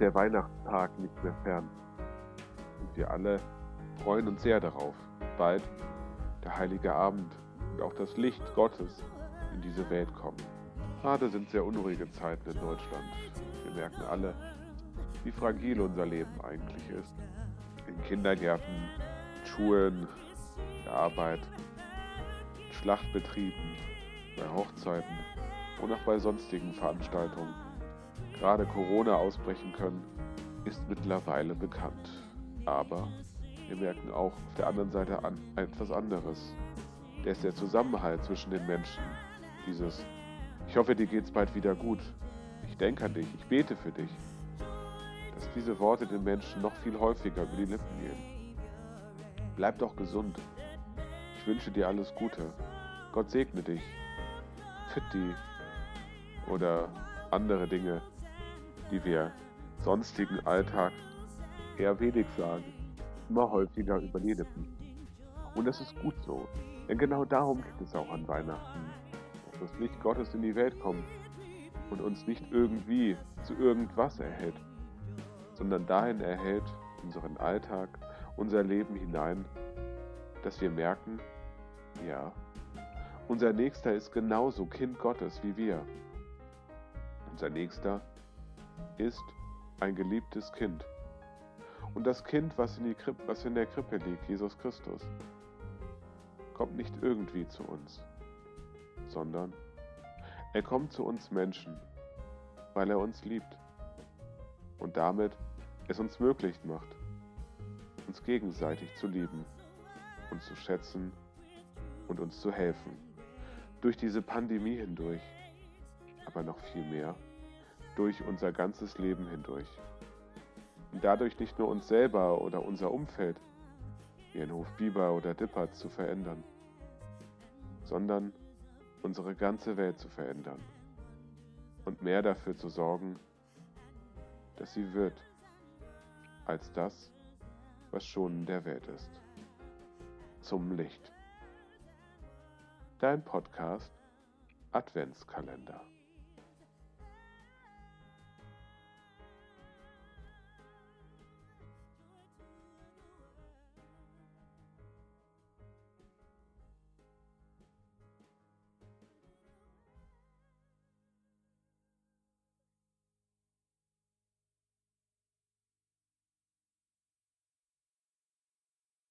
der Weihnachtstag nicht mehr fern. Und wir alle freuen uns sehr darauf. Bald der heilige Abend und auch das Licht Gottes in diese Welt kommen. Gerade sind sehr unruhige Zeiten in Deutschland. Wir merken alle, wie fragil unser Leben eigentlich ist. In Kindergärten, Schulen, der Arbeit, Schlachtbetrieben, bei Hochzeiten und auch bei sonstigen Veranstaltungen gerade Corona ausbrechen können, ist mittlerweile bekannt. Aber wir merken auch auf der anderen Seite an etwas anderes. Der ist der Zusammenhalt zwischen den Menschen. Dieses, ich hoffe, dir geht's bald wieder gut. Ich denke an dich, ich bete für dich. Dass diese Worte den Menschen noch viel häufiger über die Lippen gehen. Bleib doch gesund. Ich wünsche dir alles Gute. Gott segne dich. Fitti. Oder andere Dinge, die wir sonstigen Alltag eher wenig sagen, immer häufiger über die Lippen. Und das ist gut so, denn genau darum geht es auch an Weihnachten, dass das Licht Gottes in die Welt kommt und uns nicht irgendwie zu irgendwas erhält, sondern dahin erhält, unseren Alltag, unser Leben hinein, dass wir merken, ja, unser Nächster ist genauso Kind Gottes wie wir. Unser Nächster ist ein geliebtes Kind. Und das Kind, was in, Krippe, was in der Krippe liegt, Jesus Christus, kommt nicht irgendwie zu uns, sondern er kommt zu uns Menschen, weil er uns liebt und damit es uns möglich macht, uns gegenseitig zu lieben, uns zu schätzen und uns zu helfen. Durch diese Pandemie hindurch, aber noch viel mehr durch unser ganzes Leben hindurch. Und dadurch nicht nur uns selber oder unser Umfeld, wie ein Hof Biber oder Dippert, zu verändern, sondern unsere ganze Welt zu verändern und mehr dafür zu sorgen, dass sie wird als das, was schon in der Welt ist. Zum Licht. Dein Podcast Adventskalender.